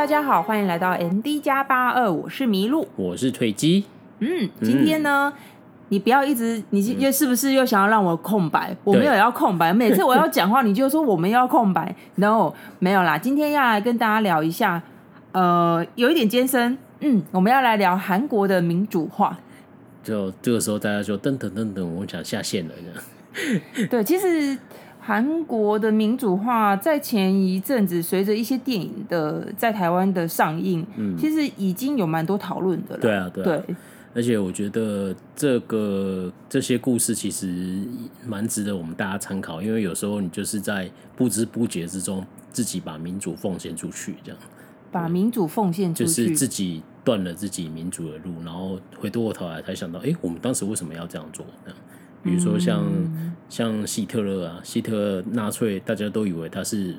大家好，欢迎来到 MD 加八二，我是麋鹿，我是退姬。嗯，今天呢，嗯、你不要一直，你又是不是又想要让我空白？嗯、我没有要空白，每次我要讲话，你就说我们要空白。No，没有啦，今天要来跟大家聊一下，呃，有一点艰深。嗯，我们要来聊韩国的民主化。就这个时候，大家就噔噔噔噔，我想下线了呢。对，其实。韩国的民主化在前一阵子，随着一些电影的在台湾的上映，嗯，其实已经有蛮多讨论的了。对啊，对啊，对。而且我觉得这个这些故事其实蛮值得我们大家参考，因为有时候你就是在不知不觉之中，自己把民主奉献出去，这样。把民主奉献出去，就是自己断了自己民主的路，然后回过头来才想到，哎，我们当时为什么要这样做？这样。比如说像、嗯、像希特勒啊，希特勒纳粹，大家都以为他是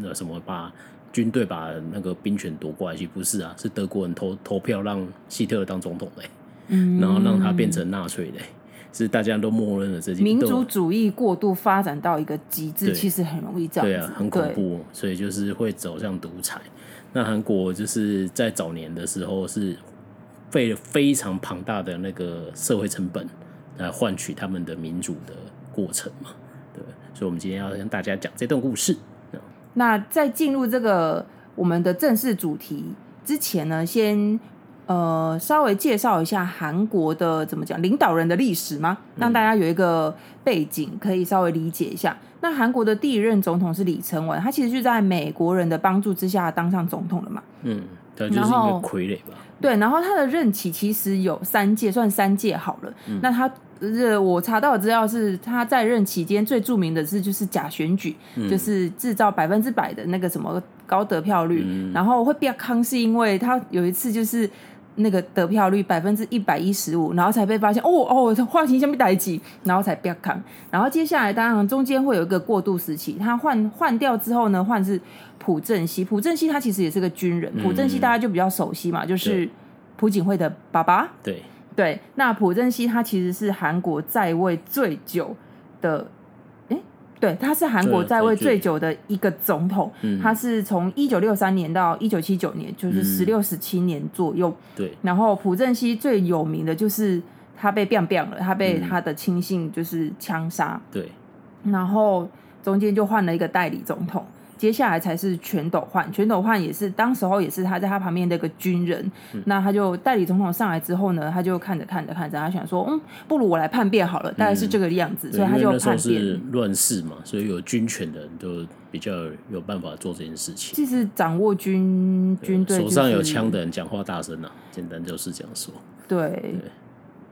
那什么把军队把那个兵权夺过来，其实不是啊，是德国人投投票让希特勒当总统的、欸，嗯，然后让他变成纳粹的、欸，是大家都默认了这些民族主义过度发展到一个极致，其实很容易这样，对啊，很恐怖，所以就是会走向独裁。那韩国就是在早年的时候是费了非常庞大的那个社会成本。来换取他们的民主的过程嘛，对，所以，我们今天要跟大家讲这段故事。那在进入这个我们的正式主题之前呢，先呃稍微介绍一下韩国的怎么讲领导人的历史吗？让大家有一个背景可以稍微理解一下。嗯、那韩国的第一任总统是李承文，他其实就在美国人的帮助之下当上总统了嘛。嗯，他就是一个傀儡吧。对，然后他的任期其实有三届，算三届好了。嗯、那他，呃，我查到的资料是他在任期间最著名的是就是假选举，嗯、就是制造百分之百的那个什么高得票率，嗯、然后会变康是因为他有一次就是那个得票率百分之一百一十五，然后才被发现哦哦，话题先被逮起，然后才不要看。然后接下来当然中间会有一个过渡时期，他换换掉之后呢，换是。朴正熙，朴正熙他其实也是个军人。朴正熙大家就比较熟悉嘛，嗯、就是朴槿惠的爸爸。对对，那朴正熙他其实是韩国在位最久的，哎，对，他是韩国在位最久的一个总统。嗯、他是从一九六三年到一九七九年，就是十六十七年左右。对、嗯，然后朴正熙最有名的就是他被变变了，他被他的亲信就是枪杀。对、嗯，然后中间就换了一个代理总统。接下来才是全斗焕，全斗焕也是当时候也是他在他旁边的一个军人，嗯、那他就代理总统上来之后呢，他就看着看着看着，他想说，嗯，不如我来叛变好了，大概是这个样子，嗯、所以他就叛变。是乱世嘛，所以有军权的人都比较有办法做这件事情。其实掌握军军队、就是，手上有枪的人讲话大声啊，简单就是这样说。对。对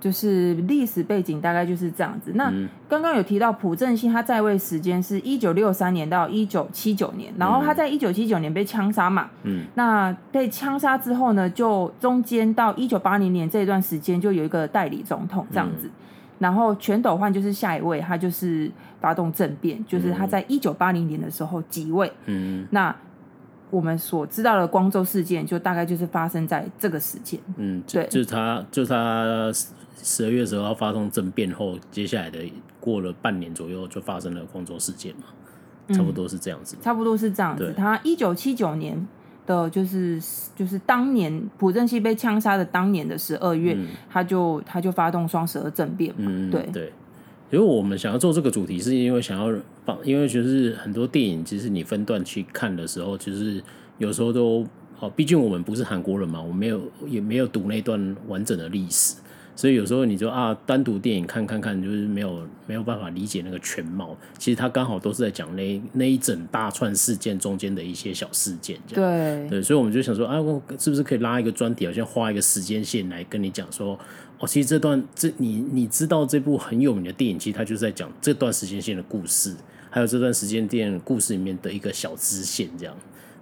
就是历史背景大概就是这样子。那刚刚有提到朴正熙，他在位时间是一九六三年到一九七九年，然后他在一九七九年被枪杀嘛。嗯。那被枪杀之后呢，就中间到一九八零年这段时间就有一个代理总统这样子。嗯、然后全斗焕就是下一位，他就是发动政变，就是他在一九八零年的时候即位。嗯。那我们所知道的光州事件，就大概就是发生在这个时间。嗯，对，就是他，就是他。十二月十二号发动政变后，接下来的过了半年左右，就发生了光州事件嘛，差不多是这样子，嗯。差不多是这样子。他一九七九年的，就是就是当年朴正熙被枪杀的当年的十二月，嗯、他就他就发动双十二政变嘛。嗯，对对。因为我们想要做这个主题，是因为想要放，因为就是很多电影，其实你分段去看的时候，其实有时候都哦，毕竟我们不是韩国人嘛，我没有也没有读那段完整的历史。所以有时候你就啊，单独电影看看看，就是没有没有办法理解那个全貌。其实它刚好都是在讲那那一整大串事件中间的一些小事件，这样。对对，所以我们就想说啊，是不是可以拉一个专题，好像画一个时间线来跟你讲说，哦，其实这段这你你知道这部很有名的电影，其实它就是在讲这段时间线的故事，还有这段时间电影故事里面的一个小支线，这样。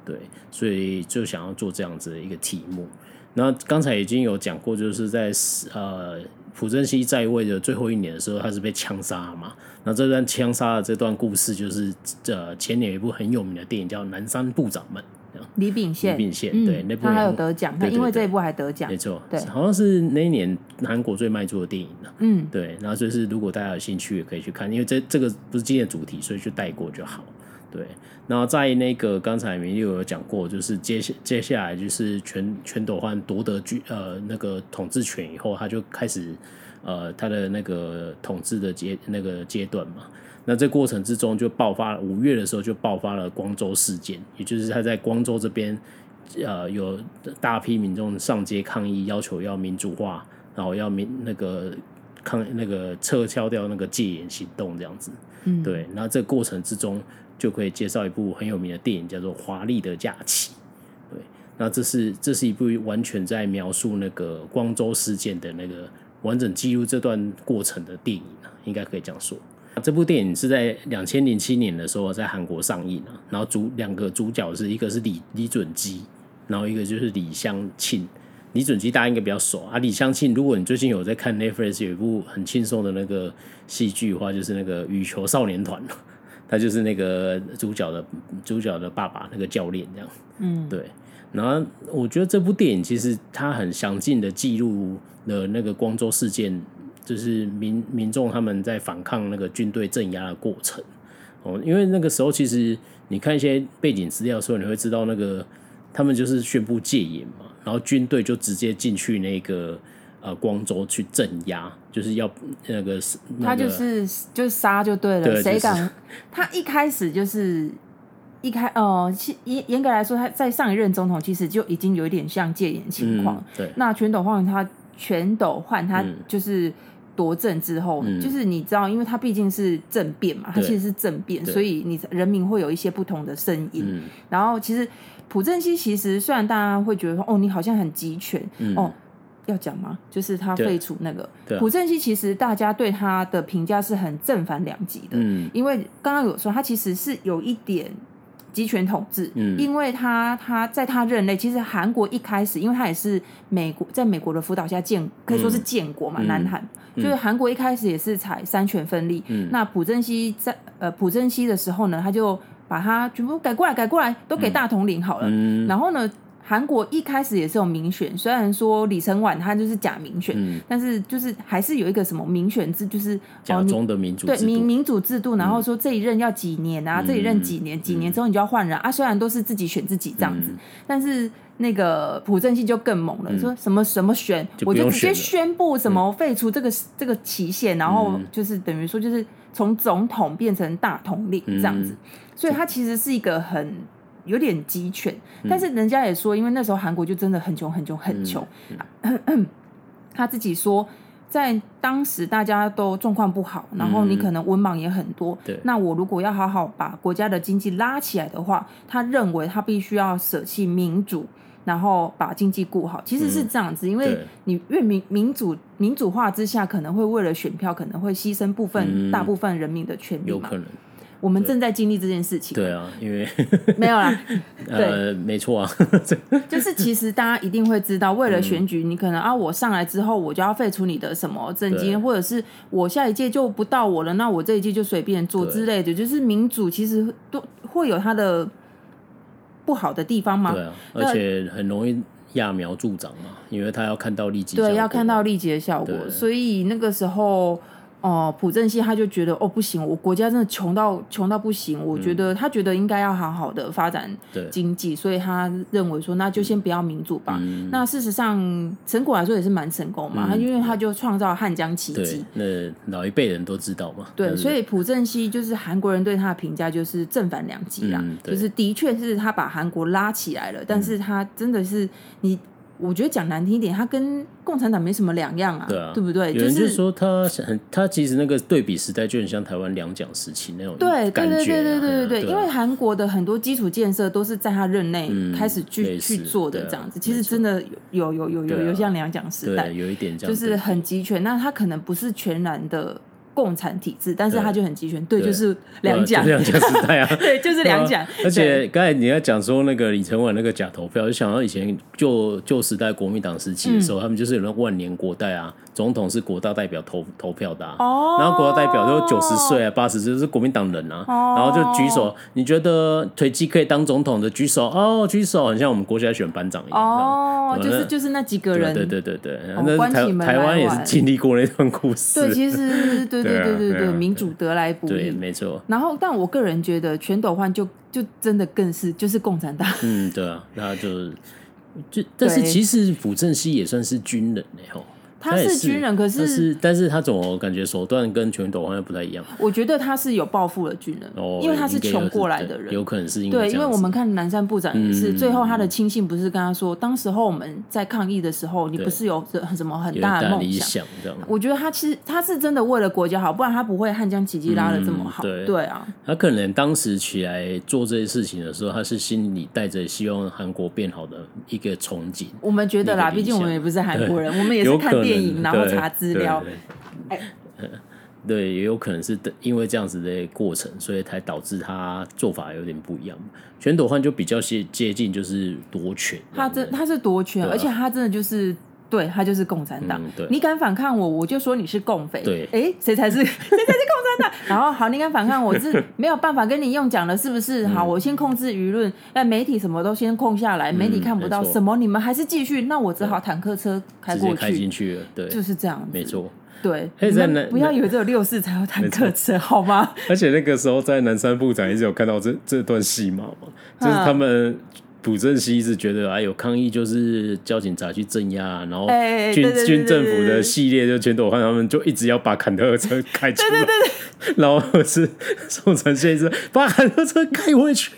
对，所以就想要做这样子的一个题目。那刚才已经有讲过，就是在呃朴正熙在位的最后一年的时候，他是被枪杀嘛。那这段枪杀的这段故事，就是呃前年有一部很有名的电影叫《南山部长们》，李秉宪，李秉宪对，那部他还有得奖，他因为这一部还得奖，没错，对，好像是那一年韩国最卖座的电影了。嗯，对，然后就是如果大家有兴趣也可以去看，因为这这个不是今天的主题，所以就带过就好。对，然后在那个刚才明六有讲过，就是接下接下来就是全全斗焕夺得军呃那个统治权以后，他就开始呃他的那个统治的阶那个阶段嘛。那这过程之中就爆发五月的时候就爆发了光州事件，也就是他在光州这边呃有大批民众上街抗议，要求要民主化，然后要民那个抗那个撤销掉那个戒严行动这样子。嗯，对，那这过程之中。就可以介绍一部很有名的电影，叫做《华丽的假期》。对，那这是这是一部完全在描述那个光州事件的那个完整记录这段过程的电影啊，应该可以这样说。这部电影是在两千零七年的时候在韩国上映啊，然后主两个主角是一个是李李准基，然后一个就是李相庆。李准基大家应该比较熟啊，李相庆，如果你最近有在看 Netflix 有一部很轻松的那个戏剧的话，就是那个《羽球少年团》。他就是那个主角的主角的爸爸，那个教练这样。嗯，对。然后我觉得这部电影其实它很详尽的记录了那个光州事件，就是民民众他们在反抗那个军队镇压的过程。哦，因为那个时候其实你看一些背景资料的时候，你会知道那个他们就是宣布戒严嘛，然后军队就直接进去那个。呃，光州去镇压，就是要那个，那个、他就是就是杀就对了，谁敢？就是、他一开始就是一开哦，严、呃、严格来说，他在上一任总统其实就已经有一点像戒严情况、嗯。对，那全斗焕他全斗焕他就是夺政之后，嗯、就是你知道，因为他毕竟是政变嘛，他其实是政变，所以你人民会有一些不同的声音。嗯、然后其实朴正熙其实虽然大家会觉得说，哦，你好像很极权，嗯、哦。要讲吗？就是他废除那个朴正熙，其实大家对他的评价是很正反两极的。嗯，因为刚刚有说他其实是有一点集权统治。嗯，因为他他在他任内，其实韩国一开始，因为他也是美国在美国的辅导下建，可以说是建国嘛，嗯、南韩。就是韩国一开始也是采三权分立。嗯，那朴正熙在呃朴正熙的时候呢，他就把他全部改过来，改过来都给大统领好了。嗯，然后呢？韩国一开始也是有民选，虽然说李承晚他就是假民选，嗯、但是就是还是有一个什么民选制，就是假中的民主制度，对民民主制度，然后说这一任要几年啊，嗯、这一任几年，几年之后你就要换人、嗯、啊。虽然都是自己选自己这样子，嗯、但是那个朴正熙就更猛了，嗯、说什么什么选，就我就直接宣布什么废除这个、嗯、这个期限，然后就是等于说就是从总统变成大统领这样子，嗯、所以他其实是一个很。有点集权，但是人家也说，因为那时候韩国就真的很穷，很穷，很穷。嗯、他自己说，在当时大家都状况不好，然后你可能文盲也很多。嗯、那我如果要好好把国家的经济拉起来的话，他认为他必须要舍弃民主，然后把经济顾好。其实是这样子，嗯、因为你越民民主民主化之下，可能会为了选票，可能会牺牲部分、嗯、大部分人民的权利嘛。有可能。我们正在经历这件事情。对啊，因为 没有啦。呃，没错啊。就是其实大家一定会知道，为了选举，你可能啊，我上来之后，我就要废除你的什么政绩，或者是我下一届就不到我了，那我这一届就随便做之类的。就是民主其实都会有它的不好的地方嘛。对啊，而且很容易揠苗助长嘛，因为他要看到立即对，要看到立即的效果，所以那个时候。哦，朴正熙他就觉得哦不行，我国家真的穷到穷到不行，我觉得、嗯、他觉得应该要好好的发展经济，所以他认为说那就先不要民主吧。嗯、那事实上成果来说也是蛮成功嘛，他、嗯、因为他就创造汉江奇迹，那老一辈人都知道嘛。对，所以朴正熙就是韩国人对他的评价就是正反两极啦，嗯、就是的确是他把韩国拉起来了，但是他真的是你。我觉得讲难听一点，他跟共产党没什么两样啊，对啊，对不对？有人就说他很，他其实那个对比时代就很像台湾两蒋时期那种对。对对对对对对对，因为韩国的很多基础建设都是在他任内开始去、嗯、去做的，这样子。啊、其实真的有有有有有有像两蒋时代，有一点这样，就是很集权。那他可能不是全然的。共产体制，但是他就很集权，对，就是两蒋，两蒋时代啊，对，就是两蒋。而且刚才你要讲说那个李承晚那个假投票，就想到以前旧旧时代国民党时期的时候，他们就是有那万年国代啊，总统是国大代表投投票的，哦，然后国大代表就九十岁啊、八十岁是国民党人啊，然后就举手，你觉得腿肌可以当总统的举手，哦，举手，很像我们国家选班长一样，哦，就是就是那几个人，对对对对，那台台湾也是经历过那段故事，对，其实对。对对对对，民主得来不易，对，没错。然后，但我个人觉得全斗焕就就真的更是就是共产党。嗯，对啊，那就就但是其实朴正熙也算是军人嘞吼。他是军人，可是但是，他总我感觉手段跟全斗焕又不太一样。我觉得他是有抱负的军人，哦、因为他是穷过来的人，有可能是因为对，因为我们看南山部长也是，嗯、最后他的亲信不是跟他说，当时候我们在抗议的时候，你不是有什么很大的梦想？我觉得他其实他是真的为了国家好，不然他不会汉江奇迹拉的这么好。嗯、对，对啊，他可能当时起来做这些事情的时候，他是心里带着希望韩国变好的一个憧憬。我们觉得啦，毕竟我们也不是韩国人，我们也是看电影然后查。资料，对，对，也有可能是因为这样子的过程，所以才导致他做法有点不一样。全斗焕就比较接接近，就是夺权。他真他是夺权，啊、而且他真的就是对他就是共产党。嗯、你敢反抗我，我就说你是共匪。对，哎，谁才是 谁才是共产党？然后好，你敢反抗我是没有办法跟你用讲了，是不是？好，我先控制舆论，那媒体什么都先控下来，媒体看不到什么，你们还是继续，那我只好坦克车开过去，开进去了。对，就是这样，没错。对，不要以为只有六四才有坦克车，好吗？而且那个时候在南山部长一直有看到这这段戏码嘛，就是他们朴正熙一直觉得哎有抗议就是叫警察去镇压，然后军军政府的系列就全斗焕他们就一直要把坎特车开出来，对对对，然后是 宋承宪一直把坎特车开回去。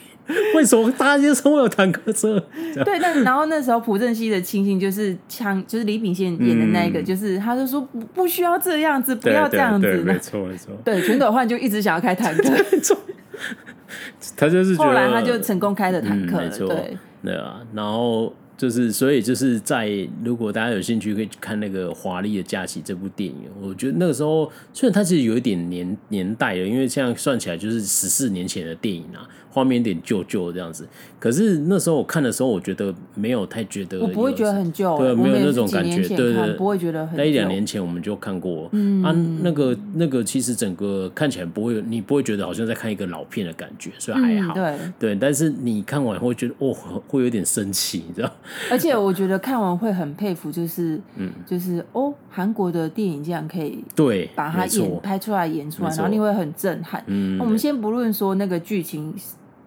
为什么大街上会有坦克车？对，那然后那时候朴正熙的亲信就是枪，就是李秉宪演的那一个，嗯、就是他就说不不需要这样子，不要这样子，对对对没错没错。对，全斗焕就一直想要开坦克，他就是后来他就成功开了坦克了，嗯、对对啊，然后。就是，所以就是在如果大家有兴趣，可以去看那个《华丽的假期》这部电影。我觉得那个时候，虽然它其实有一点年年代了，因为这样算起来就是十四年前的电影啊，画面有点旧旧这样子。可是那时候我看的时候，我觉得没有太觉得，我不会觉得很旧，对，没有那种感觉，对对，不会觉得很旧。在一两年前我们就看过，嗯啊，那个那个其实整个看起来不会，你不会觉得好像在看一个老片的感觉，所以还好，对对。但是你看完会觉得哦，会有点生气，你知道。而且我觉得看完会很佩服，就是，嗯，就是哦，韩国的电影竟然可以对把它演拍出来演出来，然后你会很震撼。嗯，我们先不论说那个剧情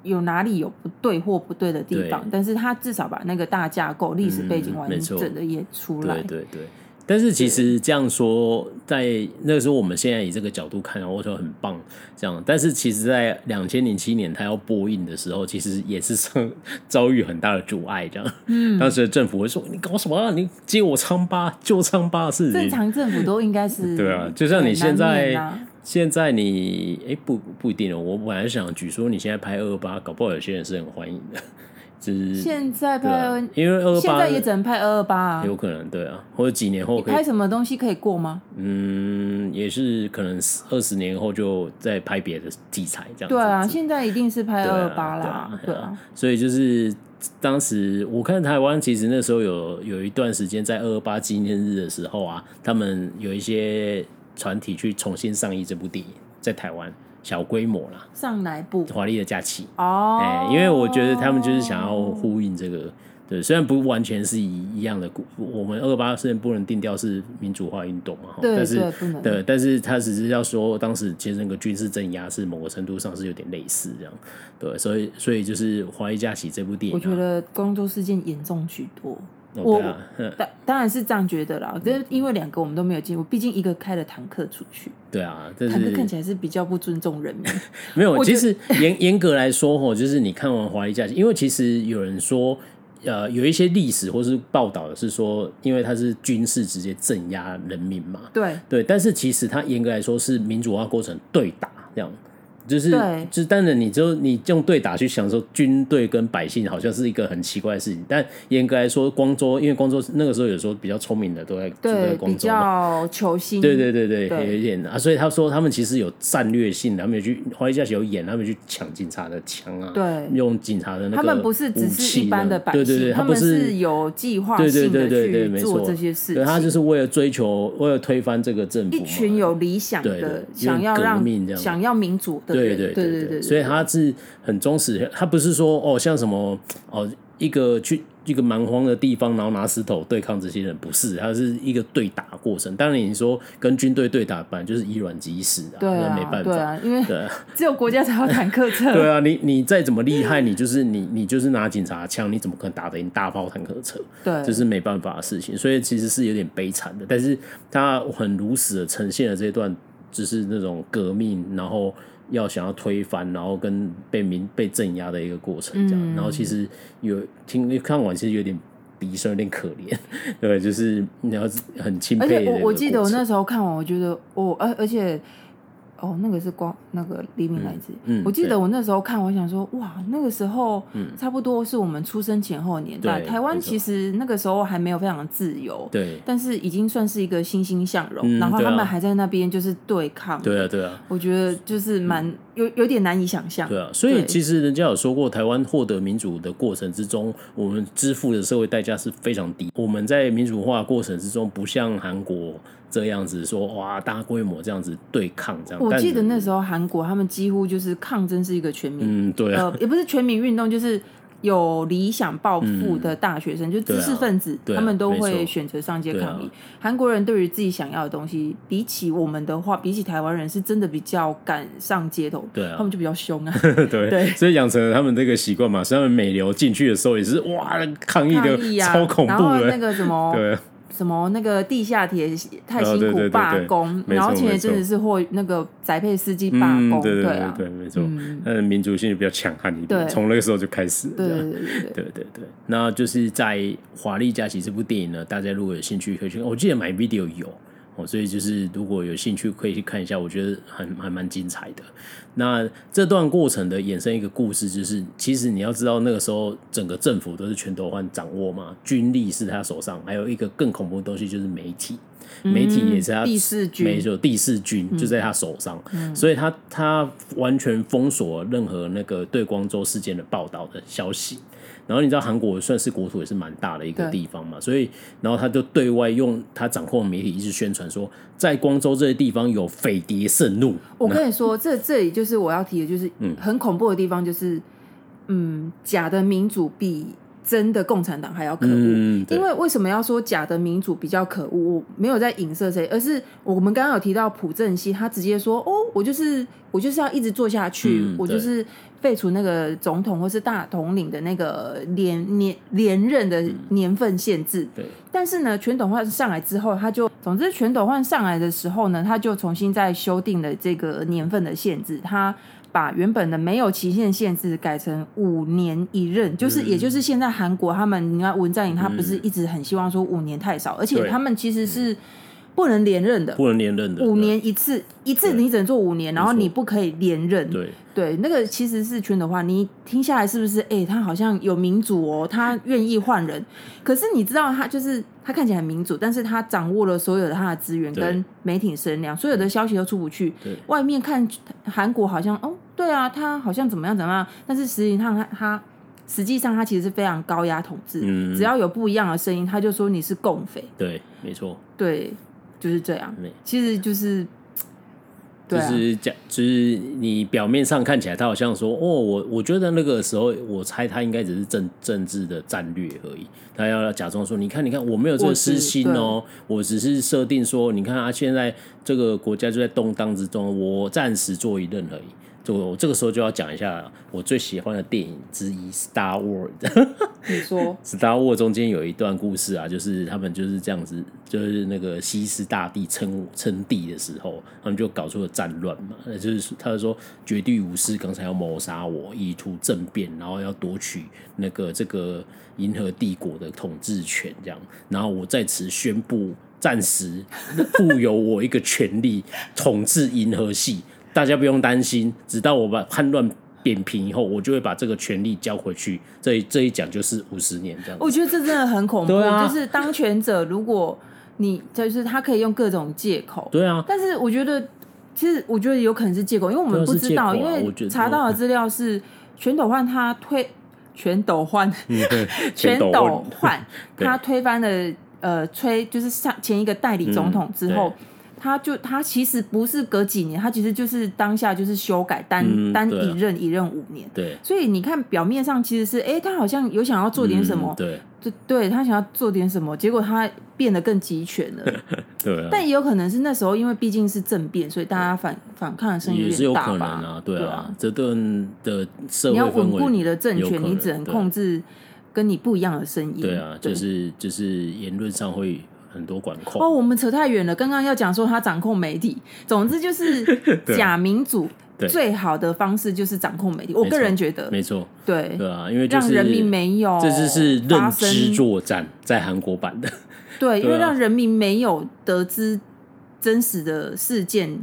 有哪里有不对或不对的地方，但是他至少把那个大架构、历史背景完整的演出来。对对对。但是其实这样说，在那个时候，我们现在以这个角度看，我说很棒，这样。但是其实，在两千零七年他要播映的时候，其实也是遭遇很大的阻碍，这样。嗯。当时的政府会说：“你搞什么啊？你揭我疮疤，救疮疤是。”正常政府都应该是。对啊，就像你现在，现在你哎不不一定哦。我本来想举说，你现在拍二二八，搞不好有些人是很欢迎的。现在拍，啊、因为二二八现在也只能拍二二八啊，有可能对啊，或者几年后可以拍什么东西可以过吗？嗯，也是可能二十年后就再拍别的题材这样子。对啊，现在一定是拍二二八啦，对啊。所以就是当时我看台湾，其实那时候有有一段时间在二二八纪念日的时候啊，他们有一些团体去重新上映这部电影，在台湾。小规模啦，上哪部？华丽的假期哦，哎，因为我觉得他们就是想要呼应这个，对，虽然不完全是一一样的，我们二八虽然不能定调是民主化运动但是对，但是他只是要说，当时其实那个军事镇压是某个程度上是有点类似这样，对，所以所以就是华丽假期这部电影，我觉得光州事件严重许多。我当当然是这样觉得啦，可是因为两个我们都没有进入，毕竟一个开了坦克出去，对啊，坦克看起来是比较不尊重人民。没有，其实严严格来说吼，就是你看完《华丽假期》，因为其实有人说，呃，有一些历史或是报道的是说，因为它是军事直接镇压人民嘛，对对，但是其实它严格来说是民主化过程对打这样。就是，就是，当然，你就你用对打去想说，军队跟百姓好像是一个很奇怪的事情。但严格来说，光州，因为光州那个时候有时候比较聪明的都在住在光州嘛，比较求新。对对对对，对有一点啊。所以他说他们其实有战略性的，他们有去华丽假期有演，他们去抢警察的枪啊，对，用警察的那个，他们不是只是一般的百姓，对对对，他们是有计划性的去做这些事情。他就是为了追求，为了推翻这个政府，一群有理想的，想要让想要民主的人，对对对对。所以他是很忠实，他不是说哦，像什么哦，一个去一个蛮荒的地方，然后拿石头对抗这些人，不是，他是一个对打过程。当然，你说跟军队对打，本来就是以卵击石啊，对啊，没办法，对啊，因为 只有国家才有坦克车。对啊，你你再怎么厉害，你就是你你就是拿警察枪，你怎么可能打得赢大炮坦克车？对，这是没办法的事情。所以其实是有点悲惨的，但是他很如实的呈现了这段，就是那种革命，然后。要想要推翻，然后跟被民被镇压的一个过程，这样，嗯、然后其实有听看完，其实有点鼻酸，有点可怜，对，就是你要很钦佩。而且我我记得我那时候看完，我觉得我而而且。哦，那个是光那个黎明来自。嗯，我记得我那时候看，我想说，哇，那个时候差不多是我们出生前后年代。台湾其实那个时候还没有非常的自由，对，但是已经算是一个欣欣向荣。然后他们还在那边就是对抗。对啊，对啊。我觉得就是蛮有有点难以想象。对啊，所以其实人家有说过，台湾获得民主的过程之中，我们支付的社会代价是非常低。我们在民主化过程之中，不像韩国。这样子说哇，大规模这样子对抗这样，我记得那时候韩国他们几乎就是抗争是一个全民，嗯，对啊，呃，也不是全民运动，就是有理想抱负的大学生，嗯、就知识分子，啊、他们都会选择上街抗议。韩、啊、国人对于自己想要的东西，比起我们的话，比起台湾人，是真的比较敢上街头，对啊，他们就比较凶啊，对對，所以养成了他们这个习惯嘛，所以他们美流进去的时候也是哇，抗议的超恐怖的，啊、然后那个什么，对。什么那个地下铁太辛苦罢工，然后前一阵子是或那个宅配司机罢工，对对，对，没错，那，民族性比较强悍一点，从那个时候就开始，对对对对对。对。那就是在《华丽假期》这部电影呢，大家如果有兴趣可以去看，我记得 MyVideo 有。哦，所以就是如果有兴趣可以去看一下，我觉得还还蛮精彩的。那这段过程的衍生一个故事，就是其实你要知道那个时候整个政府都是全斗焕掌握嘛，军力是他手上，还有一个更恐怖的东西就是媒体，媒体也是他第四军，没错，第四军就在他手上，嗯、所以他他完全封锁任何那个对光州事件的报道的消息。然后你知道韩国算是国土也是蛮大的一个地方嘛，所以然后他就对外用他掌控的媒体一直宣传说，在光州这些地方有匪谍盛怒。我跟你说，这这里就是我要提的，就是很恐怖的地方，就是嗯，假的民主比真的共产党还要可恶。嗯、因为为什么要说假的民主比较可恶？我没有在影射谁，而是我们刚刚有提到朴正熙，他直接说：“哦，我就是我就是要一直做下去，嗯、我就是。”废除那个总统或是大统领的那个连年连任的年份限制。对。但是呢，全斗焕上来之后，他就总之全斗焕上来的时候呢，他就重新再修订了这个年份的限制。他把原本的没有期限限制改成五年一任，就是也就是现在韩国他们，你看文在寅他不是一直很希望说五年太少，而且他们其实是。不能连任的，不能连任的，五年一次，一次你只能做五年，然后你不可以连任。对对，那个其实是圈的话，你听下来是不是？哎，他好像有民主哦，他愿意换人。可是你知道，他就是他看起来很民主，但是他掌握了所有的他的资源跟媒体声量，所有的消息都出不去。对，外面看韩国好像哦，对啊，他好像怎么样怎么样，但是实际上他他实际上他其实是非常高压统治。嗯，只要有不一样的声音，他就说你是共匪。对，没错。对。就是这样，其实就是，就是讲，就是你表面上看起来，他好像说，哦，我我觉得那个时候，我猜他应该只是政政治的战略而已，他要假装说，你看，你看，我没有这个私心哦，我只是设定说，你看啊，现在这个国家就在动荡之中，我暂时做一任而已。就我这个时候就要讲一下我最喜欢的电影之一《Star Wars》。你说《Star Wars》中间有一段故事啊，就是他们就是这样子，就是那个西斯大帝称称帝的时候，他们就搞出了战乱嘛。就是他就说绝地武士刚才要谋杀我，意图政变，然后要夺取那个这个银河帝国的统治权，这样。然后我在此宣布，暂时赋有我一个权利，统治银河系。大家不用担心，直到我把叛乱扁平以后，我就会把这个权力交回去。这一这一讲就是五十年这样子。我觉得这真的很恐怖，啊、就是当权者，如果你就是他可以用各种借口。对啊。但是我觉得，其实我觉得有可能是借口，因为我们不知道，啊、因为查到的资料是全斗焕他推 全斗焕，全斗焕 他推翻了呃崔，就是上前一个代理总统之后。嗯他就他其实不是隔几年，他其实就是当下就是修改单、嗯、单一任一任五年。对，所以你看表面上其实是哎，他好像有想要做点什么。嗯、对，对对，他想要做点什么，结果他变得更极权了。对啊，但也有可能是那时候因为毕竟是政变，所以大家反反抗的声音也是有可能吧啊，对啊，对啊这顿的社会你要稳固你的政权，你只能控制跟你不一样的声音。对啊，就是就是言论上会很多管控。哦，我们扯太远了，刚刚要讲说他掌控媒体，总之就是 假民主。最好的方式就是掌控媒体，我个人觉得。没错，对。对啊，因为、就是、让人民没有这就是认知作战，在韩国版的，对，因为让人民没有得知真实的事件，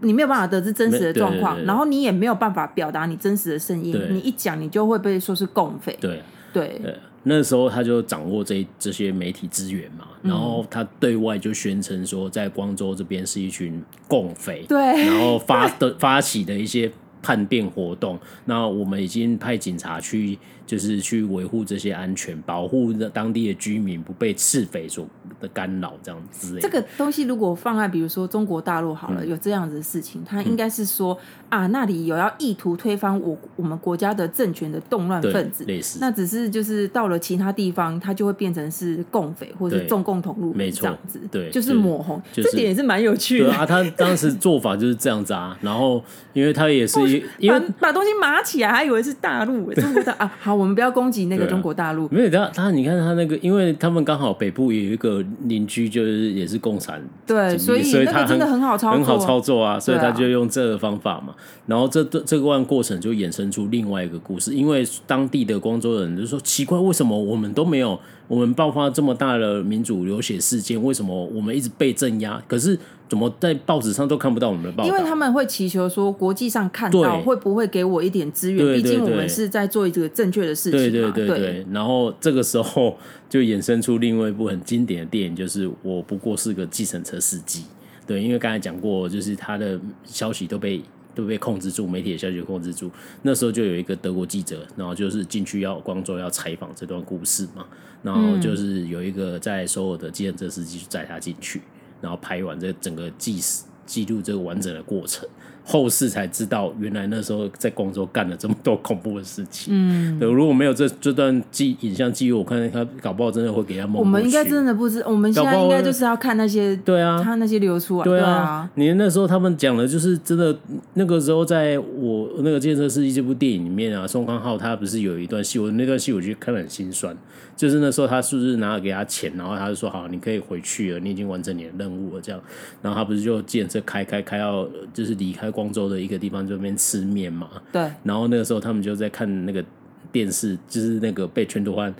你没有办法得知真实的状况，然后你也没有办法表达你真实的声音，你一讲你就会被说是共匪，对。对。对那时候他就掌握这这些媒体资源嘛，然后他对外就宣称说，在光州这边是一群共匪，对，然后发的发起的一些叛变活动，那我们已经派警察去。就是去维护这些安全，保护当地的居民不被赤匪所的干扰，这样子。这个东西如果放在比如说中国大陆好了，嗯、有这样子的事情，他应该是说、嗯、啊，那里有要意图推翻我我们国家的政权的动乱分子，类似。那只是就是到了其他地方，他就会变成是共匪或者是中共同路，没错，这样子。对，就是抹红，就是、这点也是蛮有趣的。对啊，他当时做法就是这样子啊。然后，因为他也是因为把把东西码起来，还以为是大陆，中国的啊，好。我们不要攻击那个中国大陆、啊。没有他，他你看他那个，因为他们刚好北部有一个邻居，就是也是共产，对，所以所以他真的很好操作，很好操作啊，所以他就用这个方法嘛。啊、然后这这个段过程就衍生出另外一个故事，因为当地的光州人就说奇怪，为什么我们都没有，我们爆发这么大的民主流血事件，为什么我们一直被镇压？可是。怎么在报纸上都看不到我们的报道？因为他们会祈求说，国际上看到会不会给我一点资源？毕竟我们是在做一个正确的事情嘛。对对对对，对。然后这个时候就衍生出另外一部很经典的电影，就是我不过是个计程车司机。对，因为刚才讲过，就是他的消息都被都被控制住，媒体的消息控制住。那时候就有一个德国记者，然后就是进去要光州要采访这段故事嘛，然后就是有一个在所有的计程车司机载他进去。然后拍完这整个记实记录这个完整的过程，后世才知道原来那时候在广州干了这么多恐怖的事情。嗯，对，如果没有这这段记影像记录，我看他搞不好真的会给他蒙。我们应该真的不知，我们现在应该就是要看那些对啊，他那些流出来。对啊，对啊，你那时候他们讲的就是真的。那个时候在我那个《建设司机》这部电影里面啊，宋康昊他不是有一段戏，我那段戏我觉得看得很心酸。就是那时候，他是不是拿了给他钱，然后他就说：“好，你可以回去了，你已经完成你的任务了。”这样，然后他不是就计程车开开开到就是离开光州的一个地方，这边吃面嘛。对。然后那个时候，他们就在看那个电视，就是那个被全斗焕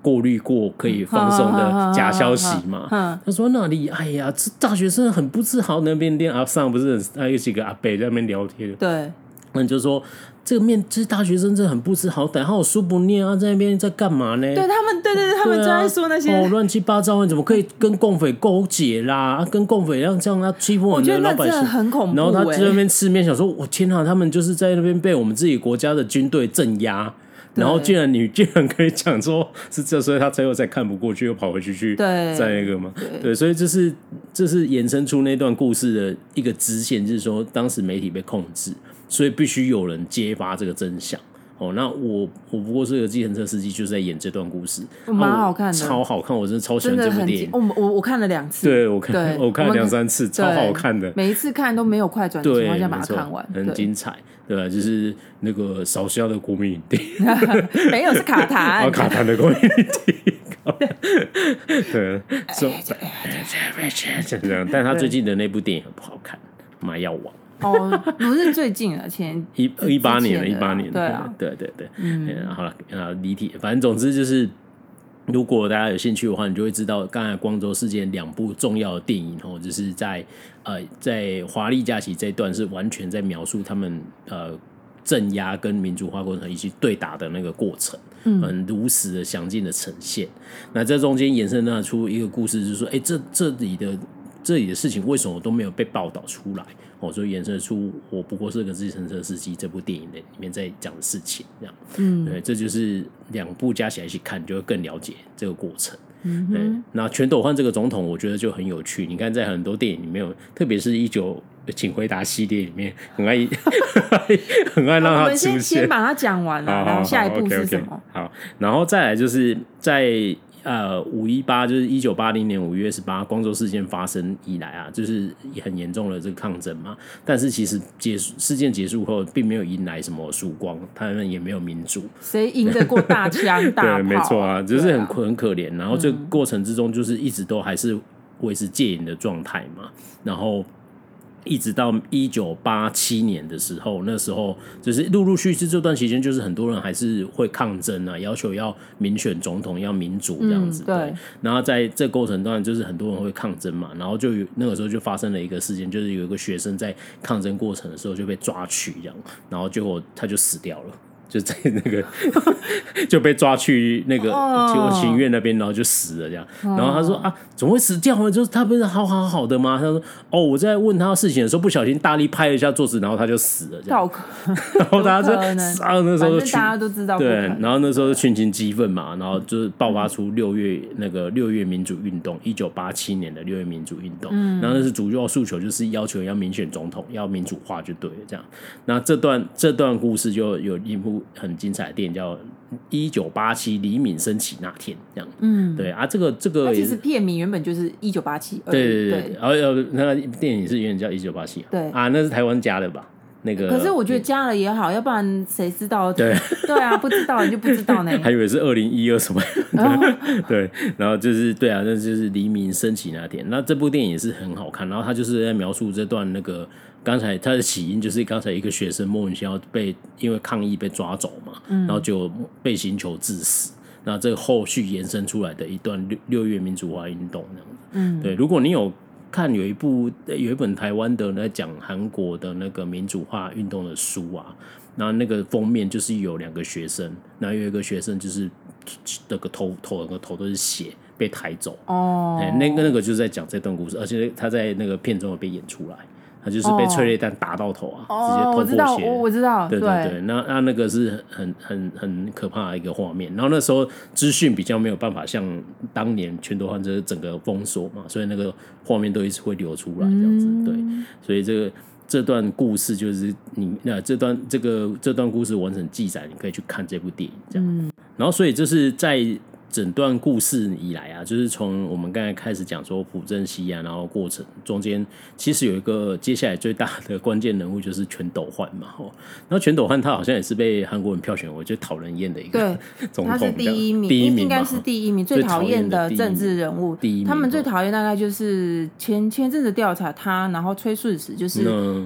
过滤过可以放松的假消息嘛。他说那里，哎呀，这大学生很不自豪，那边店阿上不是还有几个阿伯在那边聊天。对。那你就说。这个面，这大学生真的很不知好歹，还有书不念啊，在那边在干嘛呢？对他们，对对对，他们就在说那些、啊、哦，乱七八糟，你怎么可以跟共匪勾结啦？啊、跟共匪让这样他欺负我们的老百姓，很恐怖。然后他在那边吃面，想说，我天啊，他们就是在那边被我们自己国家的军队镇压，然后竟然你居然可以讲说是这，所以他最后再看不过去，又跑回去去再那个嘛，对，对，所以这是这是衍生出那段故事的一个支线，就是说当时媒体被控制。所以必须有人揭发这个真相哦。那我我不过是个计程车司机，就是在演这段故事，蛮好看的，超好看，我真的超喜欢这部电影。我我我看了两次，对我看 我看了两三次，超好看的。每一次看都没有快转的情况下把它看完，很精彩，对吧？就是那个少数的国民影帝，没有是卡痰，卡痰的国民影帝，对，就这样。但他最近的那部电影很不好看，《麻药王》。哦，不是最近了，前 一一八年了，一八年，对啊，对对对，嗯，好了，啊，离题，反正总之就是，如果大家有兴趣的话，你就会知道，刚才光州事件两部重要的电影哦，就是在呃，在华丽假期这一段是完全在描述他们呃镇压跟民主化过程以及对打的那个过程，嗯，很如实的详尽的呈现。那这中间延伸出一个故事，就是说，哎，这这里的这里的事情为什么都没有被报道出来？哦，所以衍生出我不过是个计程车司机这部电影的里面在讲的事情，这样，嗯，对，这就是两部加起来一起看，就会更了解这个过程。嗯哼，那全斗焕这个总统，我觉得就很有趣。你看，在很多电影里面，特别是一九请回答系列里面，很爱 很爱让他出现。我们先先把它讲完了，然后下一步是什么？好，然后再来就是在呃五一八就是一九八零年五月二十八光州事件发生以来啊，就是很严重的这个抗争嘛。但是其实结束事件结束后，并没有迎来什么曙光，他们也没有民主。谁赢得过大枪 大炮？对，没错啊，就是很很可怜。然后这过程之中，就是一直都还是维持戒严的状态嘛。然后。一直到一九八七年的时候，那时候就是陆陆续续这段期间，就是很多人还是会抗争啊，要求要民选总统，要民主这样子。嗯、对，对。然后在这过程当中，就是很多人会抗争嘛，然后就有那个时候就发生了一个事件，就是有一个学生在抗争过程的时候就被抓去这样，然后结果他就死掉了。就在那个 就被抓去那个就情院那边，然后就死了这样。然后他说啊，怎么会死掉呢？就是他不是好好好的吗？他说哦，我在问他事情的时候，不小心大力拍了一下桌子，然后他就死了这样。然后大家就啊，那时候大家都知道对，然后那时候群情激愤嘛，然后就是爆发出六月那个六月民主运动，一九八七年的六月民主运动。然后那是主要诉求，就是要求要民选总统，要民主化就对了这样。那这段这段故事就有一幕。很精彩的电影叫《一九八七黎明升起那天》，这样，嗯，对啊，这个这个其实片名原本就是一九八七，对对对，然后呃，那个电影是原本叫一九八七，对啊，那是台湾加的吧？那个，可是我觉得加了也好，要不然谁知道？对 对啊，不知道你就不知道呢，还以为是二零一二什么？对，然后就是对啊，那就是黎明升起那天。那这部电影也是很好看，然后他就是在描述这段那个。刚才他的起因就是刚才一个学生莫名其妙被因为抗议被抓走嘛，嗯、然后就被刑求致死。那这个后续延伸出来的一段六六月民主化运动这样子，嗯，对。如果你有看有一部有一本台湾的在讲韩国的那个民主化运动的书啊，那那个封面就是有两个学生，然后有一个学生就是那个头头那个头都是血被抬走哦，哎，那个那个就是在讲这段故事，而且他在那个片中有被演出来。他就是被催泪弹打到头啊，哦、直接头破血流。我知道，我知道。对对对，对那那那个是很很很可怕的一个画面。然后那时候资讯比较没有办法像当年全斗患者整个封锁嘛，所以那个画面都一直会流出来这样子。嗯、对，所以这个这段故事就是你那这段这个这段故事完整记载，你可以去看这部电影这样。嗯、然后所以就是在。整段故事以来啊，就是从我们刚才开始讲说朴正熙啊，然后过程中间其实有一个接下来最大的关键人物就是全斗焕嘛，吼，然后全斗焕他好像也是被韩国人票选为最讨人厌的一个总统，他是第一名，第一名应该是第一名最讨厌的政治人物。第一名，他们最讨厌大概就是前前阵子调查他，然后崔顺实就是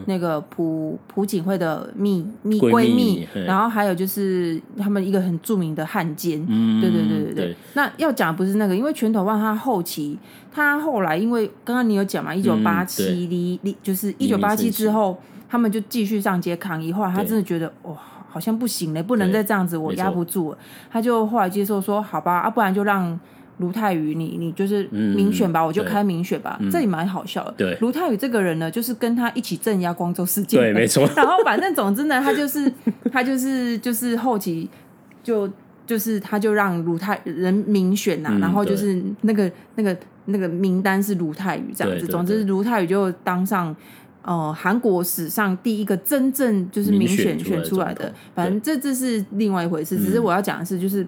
那个朴朴槿惠的蜜蜜闺蜜，然后还有就是他们一个很著名的汉奸，嗯，对对对对。对。那要讲不是那个，因为全斗焕他后期，他后来因为刚刚你有讲嘛，一九八七离离就是一九八七之后，他们就继续上街抗议。后来他真的觉得哇，好像不行了，不能再这样子，我压不住了。他就后来接受说，好吧，啊，不然就让卢泰愚你你就是民选吧，我就开民选吧。这也蛮好笑的。对，卢泰愚这个人呢，就是跟他一起镇压光州事件。对，没错。然后反正总之呢，他就是他就是就是后期就。就是他，就让卢泰人民选呐、啊，嗯、然后就是那个那个那个名单是卢泰愚这样子。对对对，总之，卢泰愚就当上呃韩国史上第一个真正就是民选选出来的。反正这这是另外一回事。只是我要讲的是，就是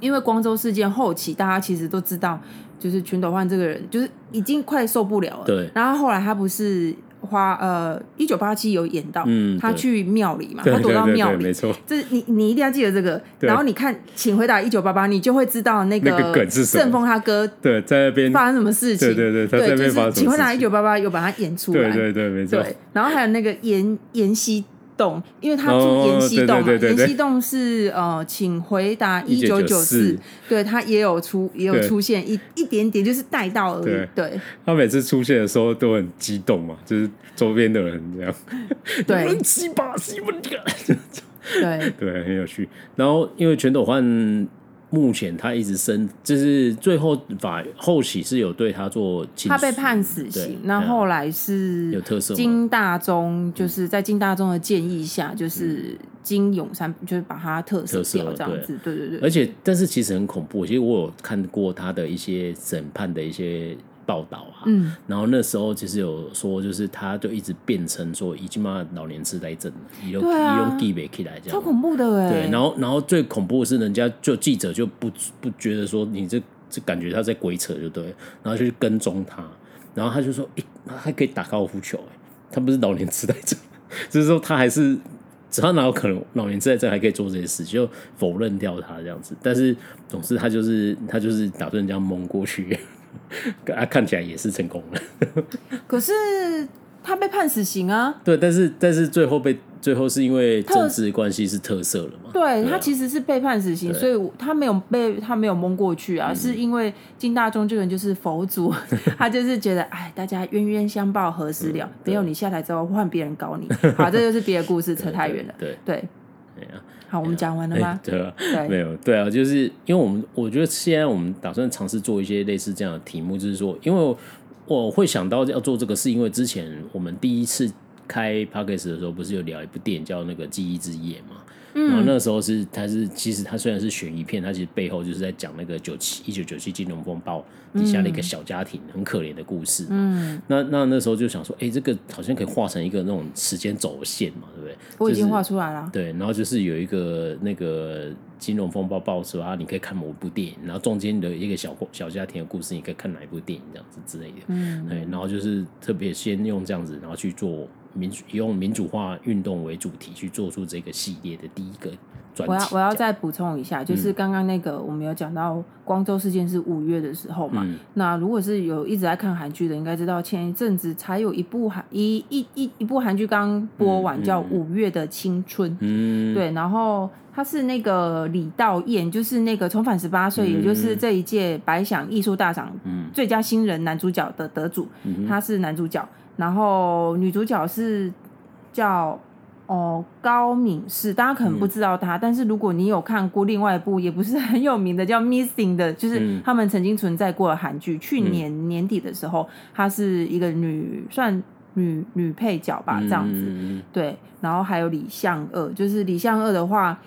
因为光州事件后期，大家其实都知道，就是全斗焕这个人就是已经快受不了了。对。然后后来他不是。花呃，一九八七有演到，他去庙里嘛，他躲到庙里，没错。这你你一定要记得这个，然后你看，请回答一九八八，你就会知道那个盛丰他哥对在那边。发生什么事情，对对对，对就是请回答一九八八有把他演出来，对对对，没错。然后还有那个严严熙。洞，因为他住延禧洞嘛，延禧洞是呃，请回答一九九四，对他也有出也有出现一一点点，就是带到而已。对，他每次出现的时候都很激动嘛，就是周边的人这样，对，七八七八对对，很有趣。然后因为全斗焕。目前他一直生，就是最后法后期是有对他做，他被判死刑，那后，后来是有特色。金大中就是在金大中的建议下，就是金永山就是把他特色掉这样子，对对对。而且，但是其实很恐怖。其实我有看过他的一些审判的一些报道啊，嗯，然后那时候其实有说，就是他就一直变成说已经嘛老年痴呆症了，一路一路记不起来这样，超恐怖的哎。对，然后然后最恐怖的是，人家就记者就不不觉得说你这这感觉他在鬼扯就对，然后就去跟踪他，然后他就说，诶，他还可以打高尔夫球，哎，他不是老年痴呆症，就是说他还是。只要哪有可能老年痴呆症还可以做这些事，就否认掉他这样子。但是总之他就是他就是打算这样蒙过去，他 看起来也是成功了。可是。他被判死刑啊！对，但是但是最后被最后是因为政治关系是特色了嘛？对，他其实是被判死刑，所以他没有被他没有蒙过去啊，嗯、是因为金大中这个人就是佛祖，他就是觉得哎，大家冤冤相报何时了？没有你下台之后换别人搞你，好，这就是别的故事，扯太远了。对对，对啊，好，我们讲完了吗？对啊，对，没有，对啊，就是因为我们我觉得现在我们打算尝试做一些类似这样的题目，就是说，因为。我会想到要做这个，是因为之前我们第一次开 Podcast 的时候，不是有聊一部电影叫那个《记忆之夜》嘛？嗯、然后那个时候是，它是其实它虽然是悬疑片，它其实背后就是在讲那个九七一九九七金融风暴底下的一个小家庭、嗯、很可怜的故事。嗯，那那那时候就想说，哎、欸，这个好像可以画成一个那种时间轴线嘛，对不对？我已经画出来了。对，然后就是有一个那个金融风暴爆出啊，你可以看某一部电影，然后中间的一个小小家庭的故事，你可以看哪一部电影这样子之类的。嗯，对，然后就是特别先用这样子，然后去做。民主用民主化运动为主题去做出这个系列的第一个专辑。我要我要再补充一下，就是刚刚那个我们有讲到光州事件是五月的时候嘛。嗯、那如果是有一直在看韩剧的，应该知道前一阵子才有一部韩一一一一部韩剧刚播完，嗯、叫《五月的青春》。嗯，对，然后他是那个李道彦，就是那个重返十八岁，嗯、也就是这一届百想艺术大赏最佳新人男主角的得主，嗯、他是男主角。然后女主角是叫哦高敏世，大家可能不知道她，嗯、但是如果你有看过另外一部也不是很有名的叫《Missing》的，就是他们曾经存在过的韩剧，嗯、去年年底的时候，她是一个女算女女配角吧，这样子，嗯、对。然后还有李相二，就是李相二的话。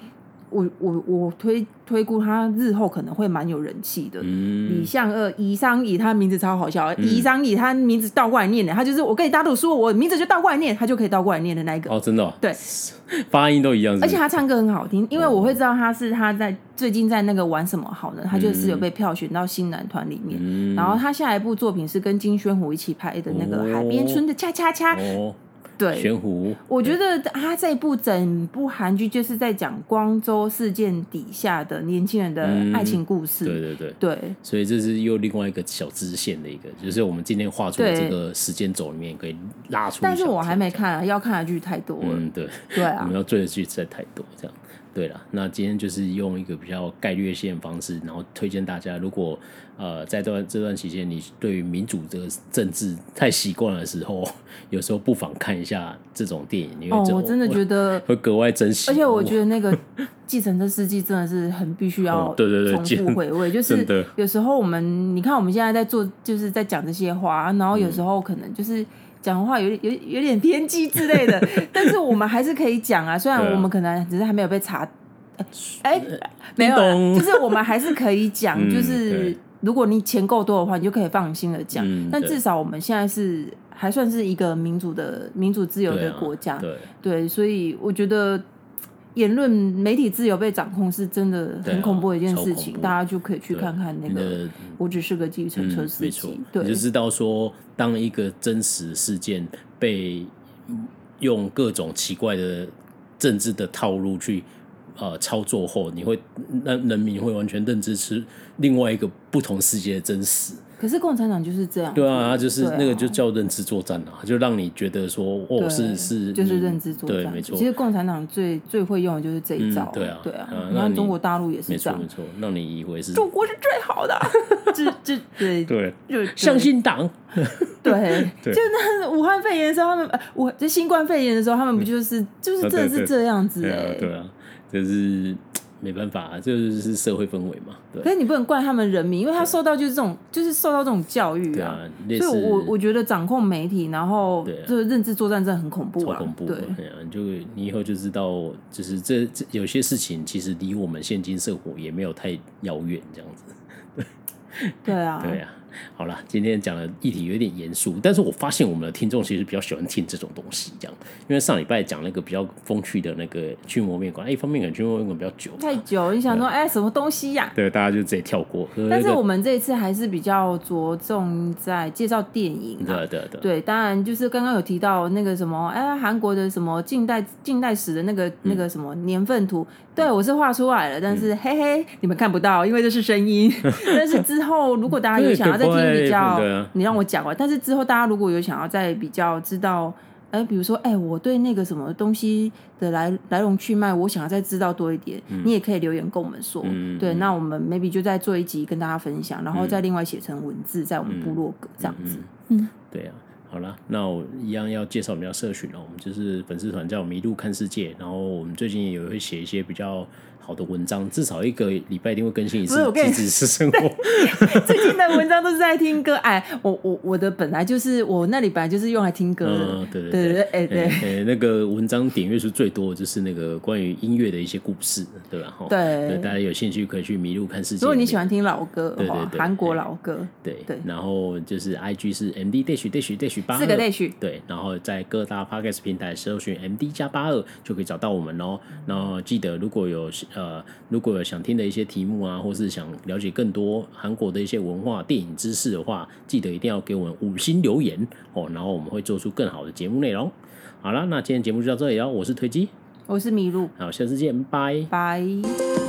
我我我推推估他日后可能会蛮有人气的。嗯、李相二，李商隐，他名字超好笑。李商隐，他名字倒过来念的，他就是我跟你打赌说，我名字就倒过来念，他就可以倒过来念的那一个。哦，真的、哦？对，发音都一样是是？而且他唱歌很好听，因为我会知道他是他在最近在那个玩什么好呢？他就是有被票选到新男团里面。嗯、然后他下一部作品是跟金宣虎一起拍的那个《海边村的恰恰恰》。哦对，玄湖，我觉得他这部整部韩剧就是在讲光州事件底下的年轻人的爱情故事。嗯、对对对，对，所以这是又另外一个小支线的一个，就是我们今天画出的这个时间轴里面可以拉出。但是我还没看啊，要看的剧太多了。嗯，对，对啊，我们要追的剧实在太多，这样。对了，那今天就是用一个比较概略性的方式，然后推荐大家，如果呃在这段这段期间，你对于民主这个政治太习惯的时候，有时候不妨看一下这种电影。因为哦，我真的觉得会格外珍惜。而且我觉得那个《继承的世纪》真的是很必须要对对对重复回味。就是有时候我们你看我们现在在做，就是在讲这些话，然后有时候可能就是。讲的话有点有有点偏激之类的，但是我们还是可以讲啊。虽然我们可能只是还没有被查，哎、欸，没有，就是我们还是可以讲。就是如果你钱够多的话，你就可以放心的讲。嗯、但至少我们现在是还算是一个民主的、民主自由的国家，对，啊、对，对，所以我觉得。言论媒体自由被掌控是真的很恐怖的一件事情，大家就可以去看看那个。我只是个计程车司机，嗯、对，你就知道说，当一个真实事件被用各种奇怪的政治的套路去呃操作后，你会让人民会完全认知是另外一个不同世界的真实。可是共产党就是这样，对啊，他就是那个就叫认知作战啊，就让你觉得说哦，是是，就是认知作战，对，没错。其实共产党最最会用的就是这一招，对啊，对啊。你看中国大陆也是这样，没错，让你以为是中国是最好的，这这对对，就相信党，对，就那武汉肺炎的时候，他们呃，武这新冠肺炎的时候，他们不就是就是真的是这样子哎，对啊，就是。没办法，这就是社会氛围嘛。对，可是你不能怪他们人民，因为他受到就是这种，就是受到这种教育啊。对啊，所以我我觉得掌控媒体，然后就是认知作战真的很恐怖啊。超恐怖。对，就你以后就知道，就是这这有些事情其实离我们现今生活也没有太遥远，这样子。对，对啊，对啊。好了，今天讲的议题有点严肃，但是我发现我们的听众其实比较喜欢听这种东西，这样，因为上礼拜讲那个比较风趣的那个驱魔面馆，一方面可能驱魔面馆比较久，太久，你想说，哎、欸，什么东西呀、啊？对，大家就直接跳过。但是我们这一次还是比较着重在介绍电影、啊，对对对，对，当然就是刚刚有提到那个什么，哎、欸，韩国的什么近代近代史的那个、嗯、那个什么年份图，对我是画出来了，但是、嗯、嘿嘿，你们看不到，因为这是声音。但是之后如果大家有想要再听比较，啊、你让我讲完。但是之后大家如果有想要再比较知道，哎、欸，比如说，哎、欸，我对那个什么东西的来来龙去脉，我想要再知道多一点，嗯、你也可以留言跟我们说。嗯、对，那我们 maybe 就再做一集跟大家分享，然后再另外写成文字在我们部落格这样子。嗯，嗯对啊。好了，那我一样要介绍我们家社群了。我们就是粉丝团叫迷路看世界，然后我们最近也会写一些比较。好的文章，至少一个礼拜一定会更新一次。机智是生活。最近的文章都是在听歌。哎，我我我的本来就是我那里本来就是用来听歌的。嗯，对对对对，哎对。哎，那个文章点阅数最多的就是那个关于音乐的一些故事，对吧？对。大家有兴趣可以去迷路看世界。如果你喜欢听老歌，对对对，韩国老歌，对对。然后就是 I G 是 M D dash dash dash 八二，四个 dash。对，然后在各大 Podcast 平台搜寻 M D 加八二就可以找到我们哦。然后记得如果有呃如果想听的一些题目啊，或是想了解更多韩国的一些文化、电影知识的话，记得一定要给我们五星留言哦，然后我们会做出更好的节目内容。好了，那今天节目就到这里哦，我是推机，我是麋鹿，好，下次见，拜拜。